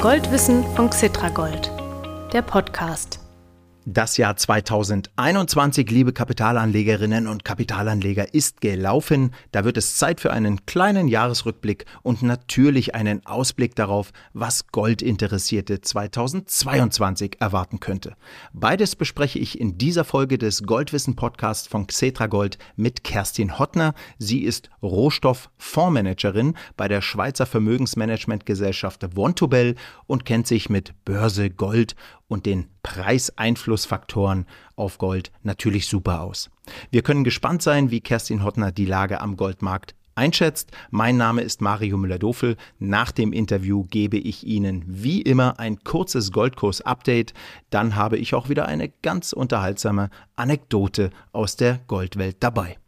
Goldwissen von Xitragold, der Podcast. Das Jahr 2021, liebe Kapitalanlegerinnen und Kapitalanleger, ist gelaufen. Da wird es Zeit für einen kleinen Jahresrückblick und natürlich einen Ausblick darauf, was Goldinteressierte 2022 erwarten könnte. Beides bespreche ich in dieser Folge des Goldwissen Podcasts von Xetra Gold mit Kerstin Hottner. Sie ist Rohstofffondsmanagerin bei der Schweizer Vermögensmanagementgesellschaft Vontobel und kennt sich mit Börse, Gold und den Preiseinflussfaktoren auf Gold natürlich super aus. Wir können gespannt sein, wie Kerstin Hottner die Lage am Goldmarkt einschätzt. Mein Name ist Mario Müller-Dofel. Nach dem Interview gebe ich Ihnen wie immer ein kurzes Goldkurs-Update. Dann habe ich auch wieder eine ganz unterhaltsame Anekdote aus der Goldwelt dabei.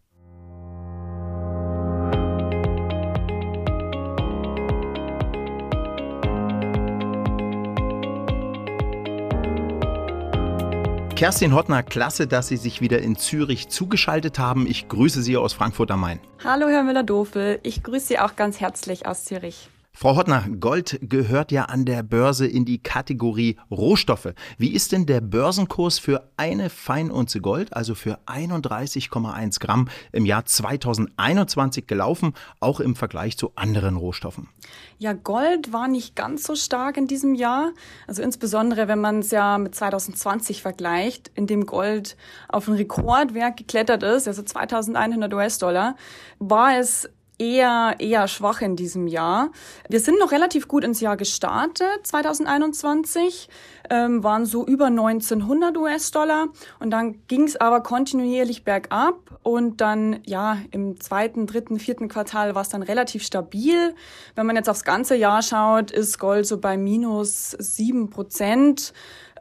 Kerstin Hottner, klasse, dass Sie sich wieder in Zürich zugeschaltet haben. Ich grüße Sie aus Frankfurt am Main. Hallo, Herr Müller-Dofel. Ich grüße Sie auch ganz herzlich aus Zürich. Frau Hottner, Gold gehört ja an der Börse in die Kategorie Rohstoffe. Wie ist denn der Börsenkurs für eine Feinunze Gold, also für 31,1 Gramm im Jahr 2021 gelaufen, auch im Vergleich zu anderen Rohstoffen? Ja, Gold war nicht ganz so stark in diesem Jahr. Also insbesondere, wenn man es ja mit 2020 vergleicht, in dem Gold auf ein Rekordwerk geklettert ist, also 2100 US-Dollar, war es eher, eher schwach in diesem Jahr. Wir sind noch relativ gut ins Jahr gestartet, 2021, ähm, waren so über 1900 US-Dollar und dann ging es aber kontinuierlich bergab und dann, ja, im zweiten, dritten, vierten Quartal war es dann relativ stabil. Wenn man jetzt aufs ganze Jahr schaut, ist Gold so bei minus sieben Prozent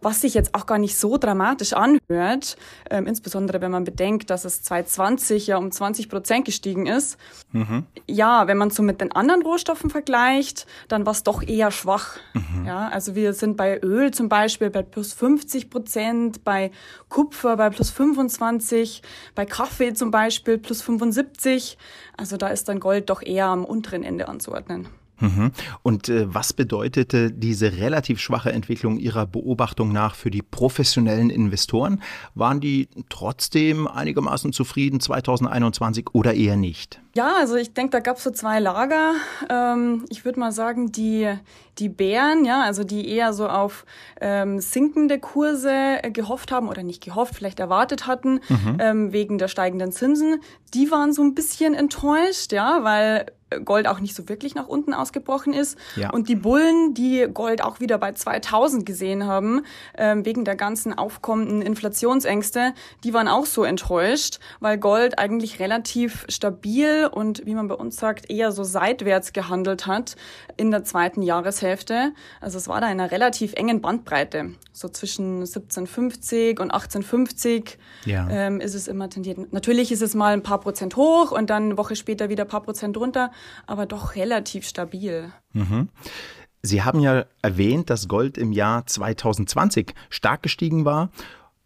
was sich jetzt auch gar nicht so dramatisch anhört, ähm, insbesondere wenn man bedenkt, dass es 2020 ja um 20 Prozent gestiegen ist. Mhm. Ja, wenn man so mit den anderen Rohstoffen vergleicht, dann war es doch eher schwach. Mhm. Ja, also wir sind bei Öl zum Beispiel bei plus 50 Prozent, bei Kupfer bei plus 25, bei Kaffee zum Beispiel plus 75. Also da ist dann Gold doch eher am unteren Ende anzuordnen. Mhm. Und äh, was bedeutete diese relativ schwache Entwicklung Ihrer Beobachtung nach für die professionellen Investoren? Waren die trotzdem einigermaßen zufrieden 2021 oder eher nicht? Ja, also ich denke, da gab es so zwei Lager. Ähm, ich würde mal sagen, die, die Bären, ja, also die eher so auf ähm, sinkende Kurse äh, gehofft haben oder nicht gehofft, vielleicht erwartet hatten, mhm. ähm, wegen der steigenden Zinsen, die waren so ein bisschen enttäuscht, ja, weil Gold auch nicht so wirklich nach unten ausgebrochen ist. Ja. Und die Bullen, die Gold auch wieder bei 2000 gesehen haben, ähm, wegen der ganzen aufkommenden Inflationsängste, die waren auch so enttäuscht, weil Gold eigentlich relativ stabil und, wie man bei uns sagt, eher so seitwärts gehandelt hat in der zweiten Jahreshälfte. Also es war da in einer relativ engen Bandbreite. So zwischen 1750 und 1850 ja. ähm, ist es immer tendiert. Natürlich ist es mal ein paar Prozent hoch und dann eine Woche später wieder ein paar Prozent runter aber doch relativ stabil. Mhm. Sie haben ja erwähnt, dass Gold im Jahr 2020 stark gestiegen war.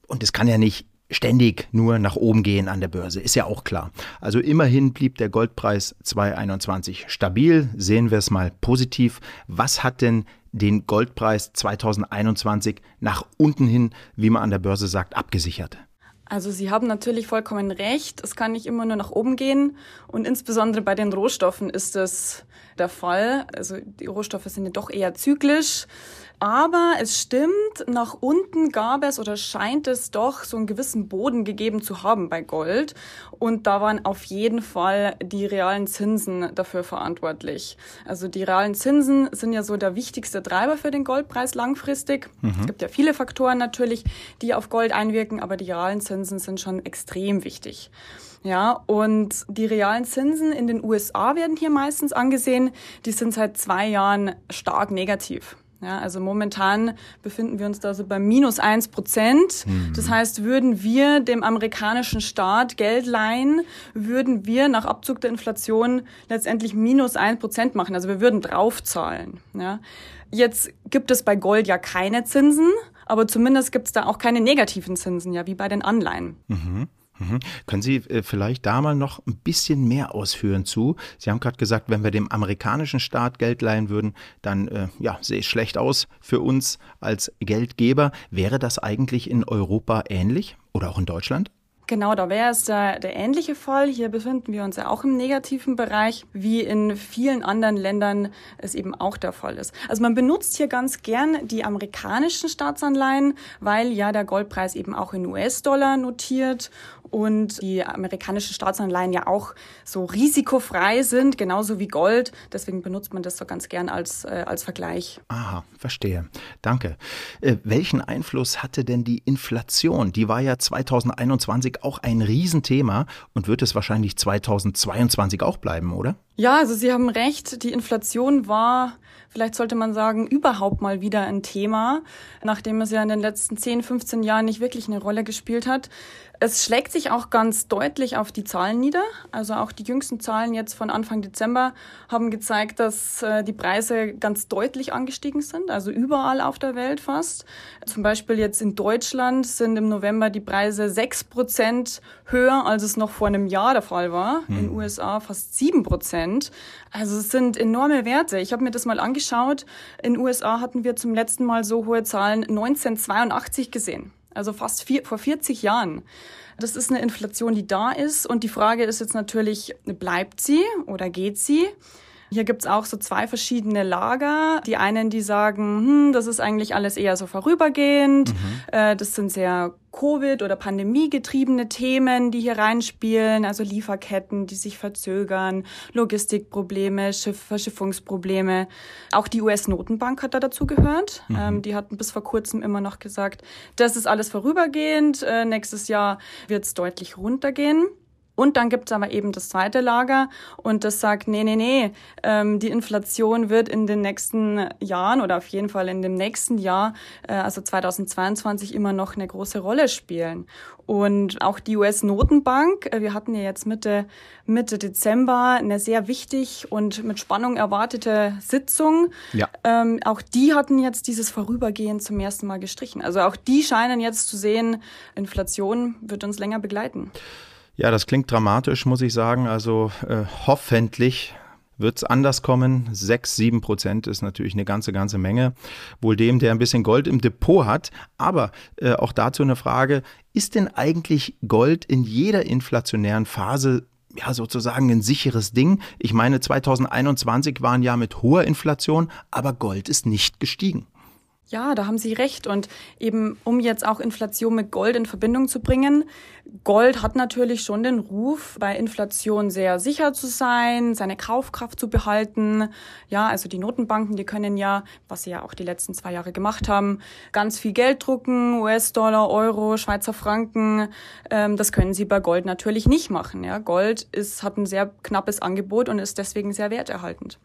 Und es kann ja nicht ständig nur nach oben gehen an der Börse, ist ja auch klar. Also immerhin blieb der Goldpreis 2021 stabil. Sehen wir es mal positiv. Was hat denn den Goldpreis 2021 nach unten hin, wie man an der Börse sagt, abgesichert? Also Sie haben natürlich vollkommen recht. Es kann nicht immer nur nach oben gehen. Und insbesondere bei den Rohstoffen ist das der Fall. Also die Rohstoffe sind ja doch eher zyklisch. Aber es stimmt, nach unten gab es oder scheint es doch so einen gewissen Boden gegeben zu haben bei Gold. Und da waren auf jeden Fall die realen Zinsen dafür verantwortlich. Also die realen Zinsen sind ja so der wichtigste Treiber für den Goldpreis langfristig. Mhm. Es gibt ja viele Faktoren natürlich, die auf Gold einwirken, aber die realen Zinsen sind schon extrem wichtig. Ja, und die realen Zinsen in den USA werden hier meistens angesehen. Die sind seit zwei Jahren stark negativ. Ja, also momentan befinden wir uns da so bei minus eins Prozent. Mhm. Das heißt, würden wir dem amerikanischen Staat Geld leihen, würden wir nach Abzug der Inflation letztendlich minus ein Prozent machen. Also wir würden draufzahlen. Ja. Jetzt gibt es bei Gold ja keine Zinsen, aber zumindest gibt es da auch keine negativen Zinsen, ja, wie bei den Anleihen. Mhm. Mhm. Können Sie äh, vielleicht da mal noch ein bisschen mehr ausführen zu? Sie haben gerade gesagt, wenn wir dem amerikanischen Staat Geld leihen würden, dann äh, ja, sehe es schlecht aus für uns als Geldgeber. Wäre das eigentlich in Europa ähnlich oder auch in Deutschland? Genau, da wäre es der, der ähnliche Fall. Hier befinden wir uns ja auch im negativen Bereich, wie in vielen anderen Ländern es eben auch der Fall ist. Also man benutzt hier ganz gern die amerikanischen Staatsanleihen, weil ja der Goldpreis eben auch in US-Dollar notiert und die amerikanischen Staatsanleihen ja auch so risikofrei sind, genauso wie Gold. Deswegen benutzt man das so ganz gern als, äh, als Vergleich. Aha, verstehe. Danke. Äh, welchen Einfluss hatte denn die Inflation? Die war ja 2021 auch ein Riesenthema und wird es wahrscheinlich 2022 auch bleiben, oder? Ja, also Sie haben recht. Die Inflation war, vielleicht sollte man sagen, überhaupt mal wieder ein Thema, nachdem es ja in den letzten 10, 15 Jahren nicht wirklich eine Rolle gespielt hat. Es schlägt sich auch ganz deutlich auf die Zahlen nieder. Also auch die jüngsten Zahlen jetzt von Anfang Dezember haben gezeigt, dass äh, die Preise ganz deutlich angestiegen sind, also überall auf der Welt fast. Zum Beispiel jetzt in Deutschland sind im November die Preise sechs Prozent höher, als es noch vor einem Jahr der Fall war. Hm. In den USA fast sieben Prozent. Also es sind enorme Werte. Ich habe mir das mal angeschaut. In den USA hatten wir zum letzten Mal so hohe Zahlen 1982 gesehen also fast vier, vor 40 Jahren. Das ist eine Inflation, die da ist. Und die Frage ist jetzt natürlich, bleibt sie oder geht sie? Hier gibt's auch so zwei verschiedene Lager. Die einen, die sagen, hm, das ist eigentlich alles eher so vorübergehend. Mhm. Äh, das sind sehr Covid- oder Pandemie-getriebene Themen, die hier reinspielen, also Lieferketten, die sich verzögern, Logistikprobleme, Schiff Verschiffungsprobleme. Auch die US-Notenbank hat da dazu gehört. Mhm. Ähm, die hatten bis vor kurzem immer noch gesagt, das ist alles vorübergehend. Äh, nächstes Jahr wird's deutlich runtergehen. Und dann gibt's aber eben das zweite Lager und das sagt, nee, nee, nee, ähm, die Inflation wird in den nächsten Jahren oder auf jeden Fall in dem nächsten Jahr, äh, also 2022, immer noch eine große Rolle spielen. Und auch die US-Notenbank, äh, wir hatten ja jetzt Mitte, Mitte Dezember eine sehr wichtig und mit Spannung erwartete Sitzung. Ja. Ähm, auch die hatten jetzt dieses Vorübergehen zum ersten Mal gestrichen. Also auch die scheinen jetzt zu sehen, Inflation wird uns länger begleiten. Ja, das klingt dramatisch, muss ich sagen. Also äh, hoffentlich wird es anders kommen. Sechs, sieben Prozent ist natürlich eine ganze, ganze Menge. Wohl dem, der ein bisschen Gold im Depot hat. Aber äh, auch dazu eine Frage, ist denn eigentlich Gold in jeder inflationären Phase ja, sozusagen ein sicheres Ding. Ich meine, 2021 waren ja mit hoher Inflation, aber Gold ist nicht gestiegen. Ja, da haben Sie recht. Und eben, um jetzt auch Inflation mit Gold in Verbindung zu bringen, Gold hat natürlich schon den Ruf, bei Inflation sehr sicher zu sein, seine Kaufkraft zu behalten. Ja, also die Notenbanken, die können ja, was sie ja auch die letzten zwei Jahre gemacht haben, ganz viel Geld drucken, US-Dollar, Euro, Schweizer Franken. Ähm, das können sie bei Gold natürlich nicht machen. Ja, Gold ist, hat ein sehr knappes Angebot und ist deswegen sehr werterhaltend.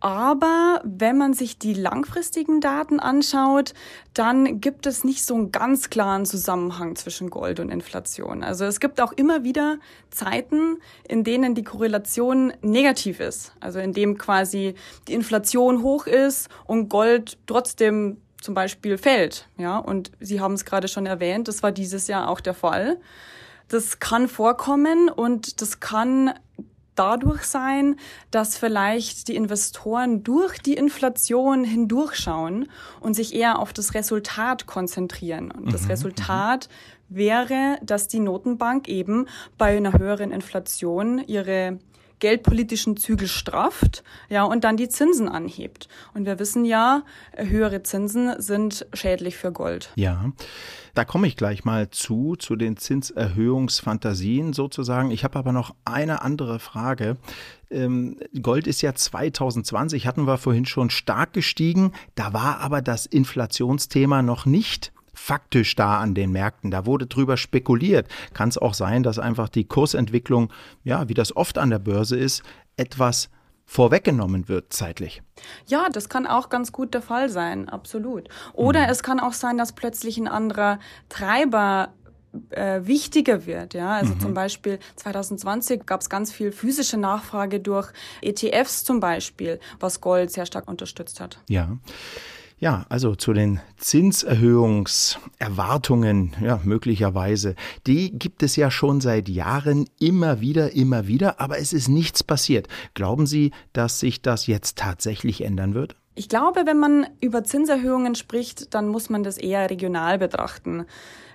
Aber wenn man sich die langfristigen Daten anschaut, dann gibt es nicht so einen ganz klaren Zusammenhang zwischen Gold und Inflation. Also es gibt auch immer wieder Zeiten, in denen die Korrelation negativ ist. Also in dem quasi die Inflation hoch ist und Gold trotzdem zum Beispiel fällt. Ja, und Sie haben es gerade schon erwähnt, das war dieses Jahr auch der Fall. Das kann vorkommen und das kann dadurch sein, dass vielleicht die Investoren durch die Inflation hindurchschauen und sich eher auf das Resultat konzentrieren. Und das mhm, Resultat wäre, dass die Notenbank eben bei einer höheren Inflation ihre geldpolitischen Zügel strafft, ja, und dann die Zinsen anhebt. Und wir wissen ja, höhere Zinsen sind schädlich für Gold. Ja. Da komme ich gleich mal zu, zu den Zinserhöhungsfantasien sozusagen. Ich habe aber noch eine andere Frage. Ähm, Gold ist ja 2020, hatten wir vorhin schon stark gestiegen. Da war aber das Inflationsthema noch nicht faktisch da an den Märkten. Da wurde drüber spekuliert. Kann es auch sein, dass einfach die Kursentwicklung, ja, wie das oft an der Börse ist, etwas vorweggenommen wird zeitlich. Ja, das kann auch ganz gut der Fall sein, absolut. Oder mhm. es kann auch sein, dass plötzlich ein anderer Treiber äh, wichtiger wird. Ja, also mhm. zum Beispiel 2020 gab es ganz viel physische Nachfrage durch ETFs zum Beispiel, was Gold sehr stark unterstützt hat. Ja. Ja, also zu den Zinserhöhungserwartungen, ja, möglicherweise. Die gibt es ja schon seit Jahren immer wieder, immer wieder, aber es ist nichts passiert. Glauben Sie, dass sich das jetzt tatsächlich ändern wird? Ich glaube, wenn man über Zinserhöhungen spricht, dann muss man das eher regional betrachten.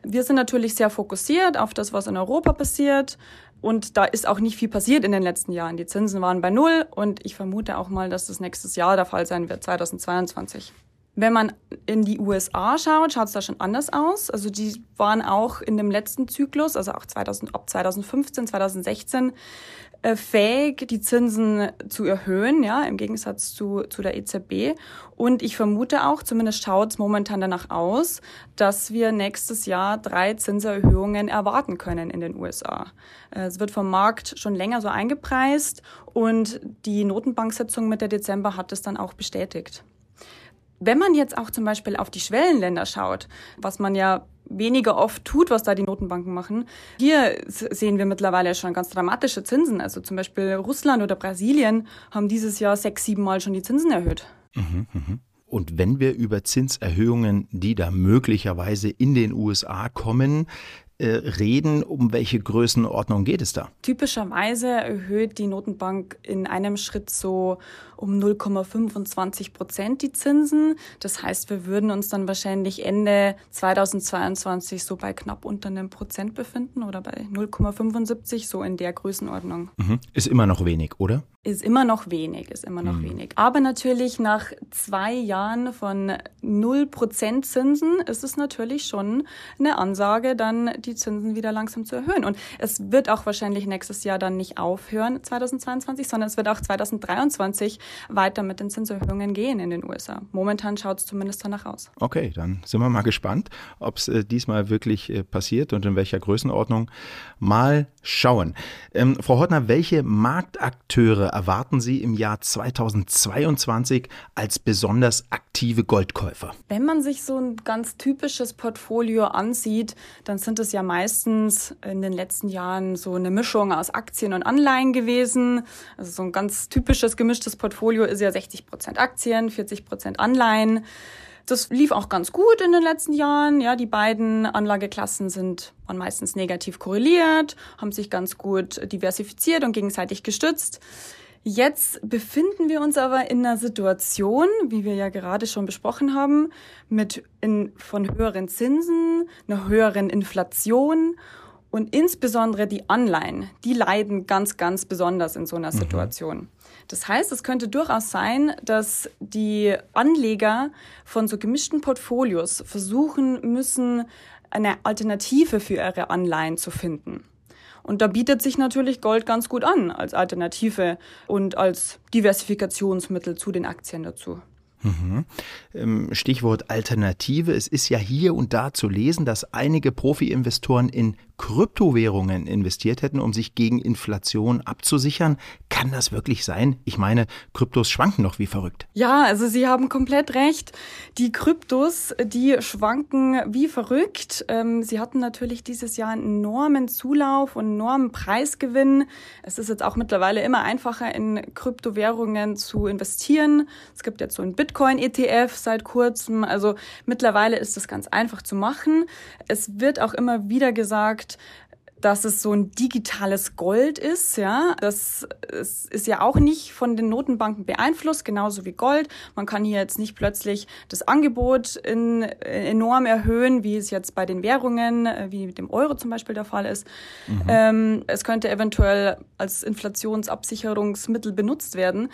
Wir sind natürlich sehr fokussiert auf das, was in Europa passiert. Und da ist auch nicht viel passiert in den letzten Jahren. Die Zinsen waren bei Null und ich vermute auch mal, dass das nächstes Jahr der Fall sein wird, 2022. Wenn man in die USA schaut, schaut es da schon anders aus. Also die waren auch in dem letzten Zyklus, also auch 2000, ab 2015, 2016, äh, fähig, die Zinsen zu erhöhen, ja, im Gegensatz zu, zu der EZB. Und ich vermute auch, zumindest schaut es momentan danach aus, dass wir nächstes Jahr drei Zinserhöhungen erwarten können in den USA. Äh, es wird vom Markt schon länger so eingepreist und die Notenbanksitzung Mitte Dezember hat es dann auch bestätigt. Wenn man jetzt auch zum Beispiel auf die Schwellenländer schaut, was man ja weniger oft tut, was da die Notenbanken machen. Hier sehen wir mittlerweile schon ganz dramatische Zinsen. Also zum Beispiel Russland oder Brasilien haben dieses Jahr sechs, sieben Mal schon die Zinsen erhöht. Mhm, mh. Und wenn wir über Zinserhöhungen, die da möglicherweise in den USA kommen, äh, reden, um welche Größenordnung geht es da? Typischerweise erhöht die Notenbank in einem Schritt so um 0,25 Prozent die Zinsen. Das heißt, wir würden uns dann wahrscheinlich Ende 2022 so bei knapp unter einem Prozent befinden oder bei 0,75, so in der Größenordnung. Mhm. Ist immer noch wenig, oder? Ist immer noch wenig, ist immer noch mhm. wenig. Aber natürlich nach zwei Jahren von 0% Zinsen ist es natürlich schon eine Ansage, dann die Zinsen wieder langsam zu erhöhen. Und es wird auch wahrscheinlich nächstes Jahr dann nicht aufhören, 2022, sondern es wird auch 2023 weiter mit den Zinserhöhungen gehen in den USA. Momentan schaut es zumindest danach aus. Okay, dann sind wir mal gespannt, ob es äh, diesmal wirklich äh, passiert und in welcher Größenordnung. Mal schauen. Ähm, Frau Hortner, welche Marktakteure erwarten Sie im Jahr 2022 als besonders aktive Goldkäufer? Wenn man sich so ein ganz typisches Portfolio ansieht, dann sind es ja meistens in den letzten Jahren so eine Mischung aus Aktien und Anleihen gewesen. Also so ein ganz typisches gemischtes Portfolio ist ja 60 Prozent Aktien, 40 Prozent Anleihen. Das lief auch ganz gut in den letzten Jahren. Ja, die beiden Anlageklassen sind meistens negativ korreliert, haben sich ganz gut diversifiziert und gegenseitig gestützt. Jetzt befinden wir uns aber in einer Situation, wie wir ja gerade schon besprochen haben, mit in, von höheren Zinsen, einer höheren Inflation und insbesondere die Anleihen, die leiden ganz, ganz besonders in so einer mhm. Situation. Das heißt, es könnte durchaus sein, dass die Anleger von so gemischten Portfolios versuchen müssen, eine Alternative für ihre Anleihen zu finden. Und da bietet sich natürlich Gold ganz gut an als Alternative und als Diversifikationsmittel zu den Aktien dazu. Mhm. Ähm, Stichwort Alternative. Es ist ja hier und da zu lesen, dass einige Profi-Investoren in Kryptowährungen investiert hätten, um sich gegen Inflation abzusichern. Kann das wirklich sein? Ich meine, Kryptos schwanken noch wie verrückt. Ja, also Sie haben komplett recht. Die Kryptos, die schwanken wie verrückt. Ähm, Sie hatten natürlich dieses Jahr einen enormen Zulauf und enormen Preisgewinn. Es ist jetzt auch mittlerweile immer einfacher, in Kryptowährungen zu investieren. Es gibt jetzt so einen Bitcoin-ETF seit kurzem. Also mittlerweile ist das ganz einfach zu machen. Es wird auch immer wieder gesagt, dass es so ein digitales Gold ist, ja. Das ist ja auch nicht von den Notenbanken beeinflusst, genauso wie Gold. Man kann hier jetzt nicht plötzlich das Angebot in, enorm erhöhen, wie es jetzt bei den Währungen, äh, wie mit dem Euro zum Beispiel der Fall ist. Mhm. Ähm, es könnte eventuell als Inflationsabsicherungsmittel benutzt werden.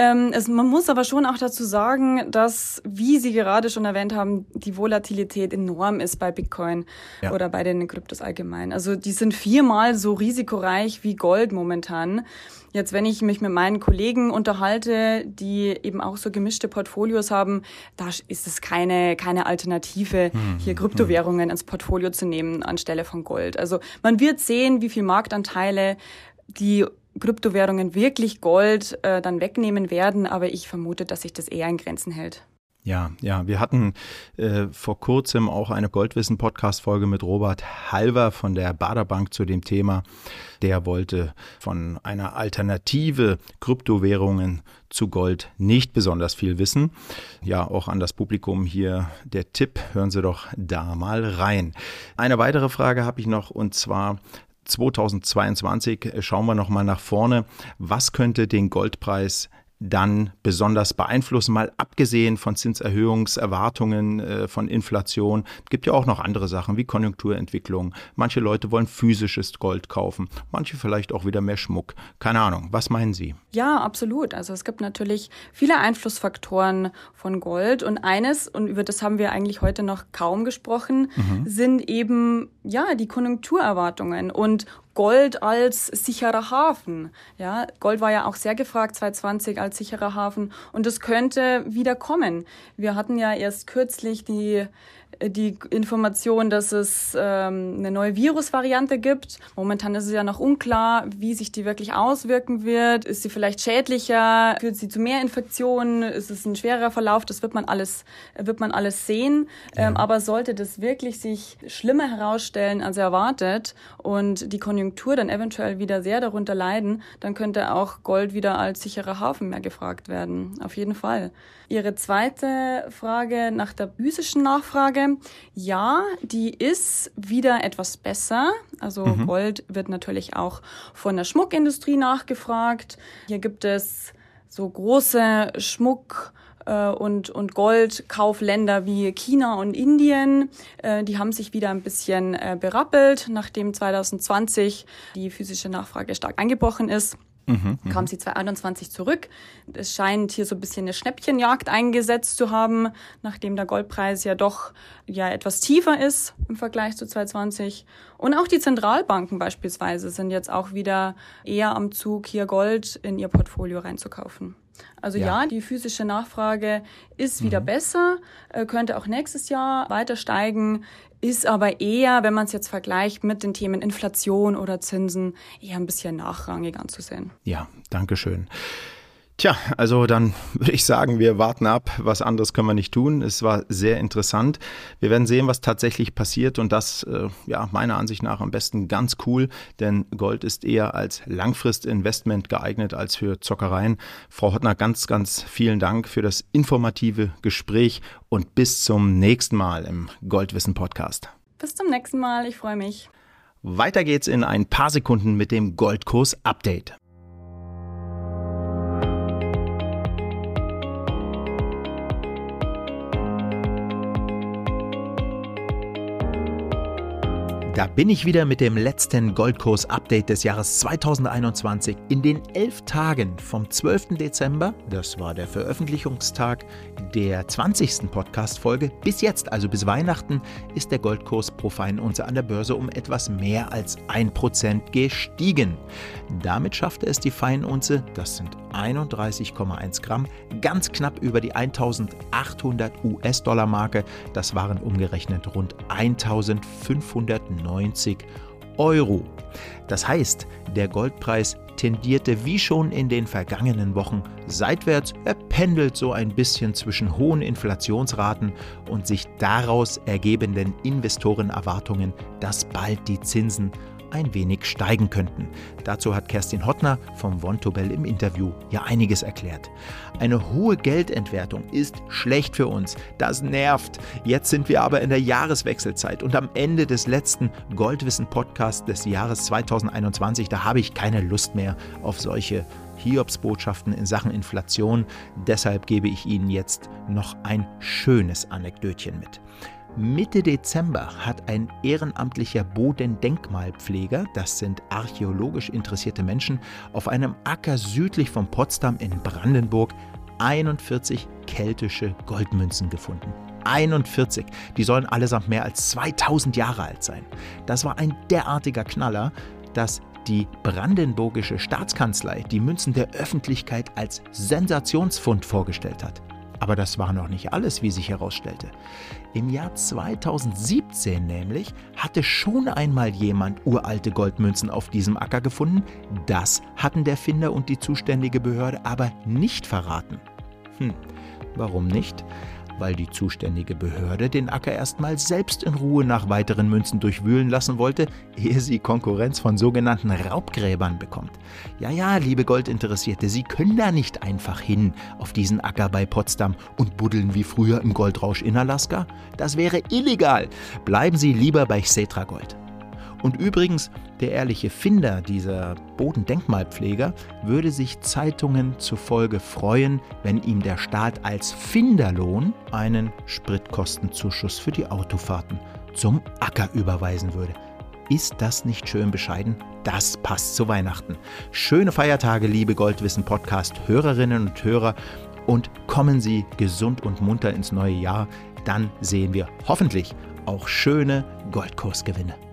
Ähm, es, man muss aber schon auch dazu sagen, dass, wie Sie gerade schon erwähnt haben, die Volatilität enorm ist bei Bitcoin ja. oder bei den Kryptos allgemein. Also die sind viermal so risikoreich wie Gold momentan. Jetzt, wenn ich mich mit meinen Kollegen unterhalte, die eben auch so gemischte Portfolios haben, da ist es keine, keine Alternative, hm, hier Kryptowährungen hm. ins Portfolio zu nehmen anstelle von Gold. Also man wird sehen, wie viel Marktanteile die Kryptowährungen wirklich Gold äh, dann wegnehmen werden, aber ich vermute, dass sich das eher in Grenzen hält. Ja, ja, wir hatten äh, vor kurzem auch eine Goldwissen-Podcast-Folge mit Robert Halver von der Baderbank zu dem Thema. Der wollte von einer Alternative Kryptowährungen zu Gold nicht besonders viel wissen. Ja, auch an das Publikum hier der Tipp, hören Sie doch da mal rein. Eine weitere Frage habe ich noch und zwar 2022 schauen wir noch mal nach vorne. Was könnte den Goldpreis dann besonders beeinflussen, mal abgesehen von Zinserhöhungserwartungen, äh, von Inflation. Es gibt ja auch noch andere Sachen wie Konjunkturentwicklung. Manche Leute wollen physisches Gold kaufen, manche vielleicht auch wieder mehr Schmuck. Keine Ahnung. Was meinen Sie? Ja, absolut. Also es gibt natürlich viele Einflussfaktoren von Gold und eines, und über das haben wir eigentlich heute noch kaum gesprochen, mhm. sind eben ja die Konjunkturerwartungen und Gold als sicherer Hafen. Ja, Gold war ja auch sehr gefragt 2020 als sicherer Hafen und das könnte wieder kommen. Wir hatten ja erst kürzlich die die Information, dass es ähm, eine neue Virusvariante gibt. Momentan ist es ja noch unklar, wie sich die wirklich auswirken wird. Ist sie vielleicht schädlicher? Führt sie zu mehr Infektionen? Ist es ein schwerer Verlauf? Das wird man alles, wird man alles sehen. Ja. Ähm, aber sollte das wirklich sich schlimmer herausstellen als erwartet und die Konjunktur dann eventuell wieder sehr darunter leiden, dann könnte auch Gold wieder als sicherer Hafen mehr gefragt werden. Auf jeden Fall. Ihre zweite Frage nach der physischen Nachfrage. Ja, die ist wieder etwas besser. Also mhm. Gold wird natürlich auch von der Schmuckindustrie nachgefragt. Hier gibt es so große Schmuck- äh, und, und Goldkaufländer wie China und Indien. Äh, die haben sich wieder ein bisschen äh, berappelt, nachdem 2020 die physische Nachfrage stark eingebrochen ist. Mhm, mhm, kam sie 2021 zurück. Es scheint hier so ein bisschen eine Schnäppchenjagd eingesetzt zu haben, nachdem der Goldpreis ja doch ja etwas tiefer ist im Vergleich zu 2020. Und auch die Zentralbanken beispielsweise sind jetzt auch wieder eher am Zug, hier Gold in ihr Portfolio reinzukaufen. Also ja. ja, die physische Nachfrage ist wieder mhm. besser, äh, könnte auch nächstes Jahr weiter steigen ist aber eher, wenn man es jetzt vergleicht mit den Themen Inflation oder Zinsen, eher ein bisschen nachrangig anzusehen. Ja, danke schön. Tja, also dann würde ich sagen, wir warten ab. Was anderes können wir nicht tun. Es war sehr interessant. Wir werden sehen, was tatsächlich passiert und das, äh, ja, meiner Ansicht nach am besten ganz cool, denn Gold ist eher als Langfristinvestment geeignet als für Zockereien. Frau Hottner, ganz, ganz vielen Dank für das informative Gespräch und bis zum nächsten Mal im Goldwissen Podcast. Bis zum nächsten Mal. Ich freue mich. Weiter geht's in ein paar Sekunden mit dem Goldkurs Update. Da bin ich wieder mit dem letzten Goldkurs-Update des Jahres 2021. In den elf Tagen vom 12. Dezember, das war der Veröffentlichungstag der 20. Podcast-Folge, bis jetzt, also bis Weihnachten, ist der Goldkurs pro Feinunze an der Börse um etwas mehr als 1% gestiegen. Damit schaffte es die Feinunze, das sind 31,1 Gramm, ganz knapp über die 1800 US-Dollar-Marke. Das waren umgerechnet rund 1590 Euro. Das heißt, der Goldpreis tendierte wie schon in den vergangenen Wochen seitwärts. Er pendelt so ein bisschen zwischen hohen Inflationsraten und sich daraus ergebenden Investorenerwartungen, dass bald die Zinsen ein wenig steigen könnten. Dazu hat Kerstin Hottner vom Vontobel im Interview ja einiges erklärt. Eine hohe Geldentwertung ist schlecht für uns. Das nervt. Jetzt sind wir aber in der Jahreswechselzeit und am Ende des letzten Goldwissen-Podcasts des Jahres 2021, da habe ich keine Lust mehr auf solche Hiobsbotschaften in Sachen Inflation. Deshalb gebe ich Ihnen jetzt noch ein schönes Anekdötchen mit. Mitte Dezember hat ein ehrenamtlicher Bodendenkmalpfleger, das sind archäologisch interessierte Menschen, auf einem Acker südlich von Potsdam in Brandenburg 41 keltische Goldmünzen gefunden. 41. Die sollen allesamt mehr als 2000 Jahre alt sein. Das war ein derartiger Knaller, dass die brandenburgische Staatskanzlei die Münzen der Öffentlichkeit als Sensationsfund vorgestellt hat. Aber das war noch nicht alles, wie sich herausstellte. Im Jahr 2017 nämlich hatte schon einmal jemand uralte Goldmünzen auf diesem Acker gefunden. Das hatten der Finder und die zuständige Behörde aber nicht verraten. Hm, warum nicht? Weil die zuständige Behörde den Acker erstmal selbst in Ruhe nach weiteren Münzen durchwühlen lassen wollte, ehe sie Konkurrenz von sogenannten Raubgräbern bekommt. Ja, ja, liebe Goldinteressierte, Sie können da nicht einfach hin auf diesen Acker bei Potsdam und buddeln wie früher im Goldrausch in Alaska. Das wäre illegal. Bleiben Sie lieber bei Xetra Gold. Und übrigens, der ehrliche Finder dieser Bodendenkmalpfleger würde sich Zeitungen zufolge freuen, wenn ihm der Staat als Finderlohn einen Spritkostenzuschuss für die Autofahrten zum Acker überweisen würde. Ist das nicht schön bescheiden? Das passt zu Weihnachten. Schöne Feiertage, liebe Goldwissen Podcast Hörerinnen und Hörer und kommen Sie gesund und munter ins neue Jahr. Dann sehen wir hoffentlich auch schöne Goldkursgewinne.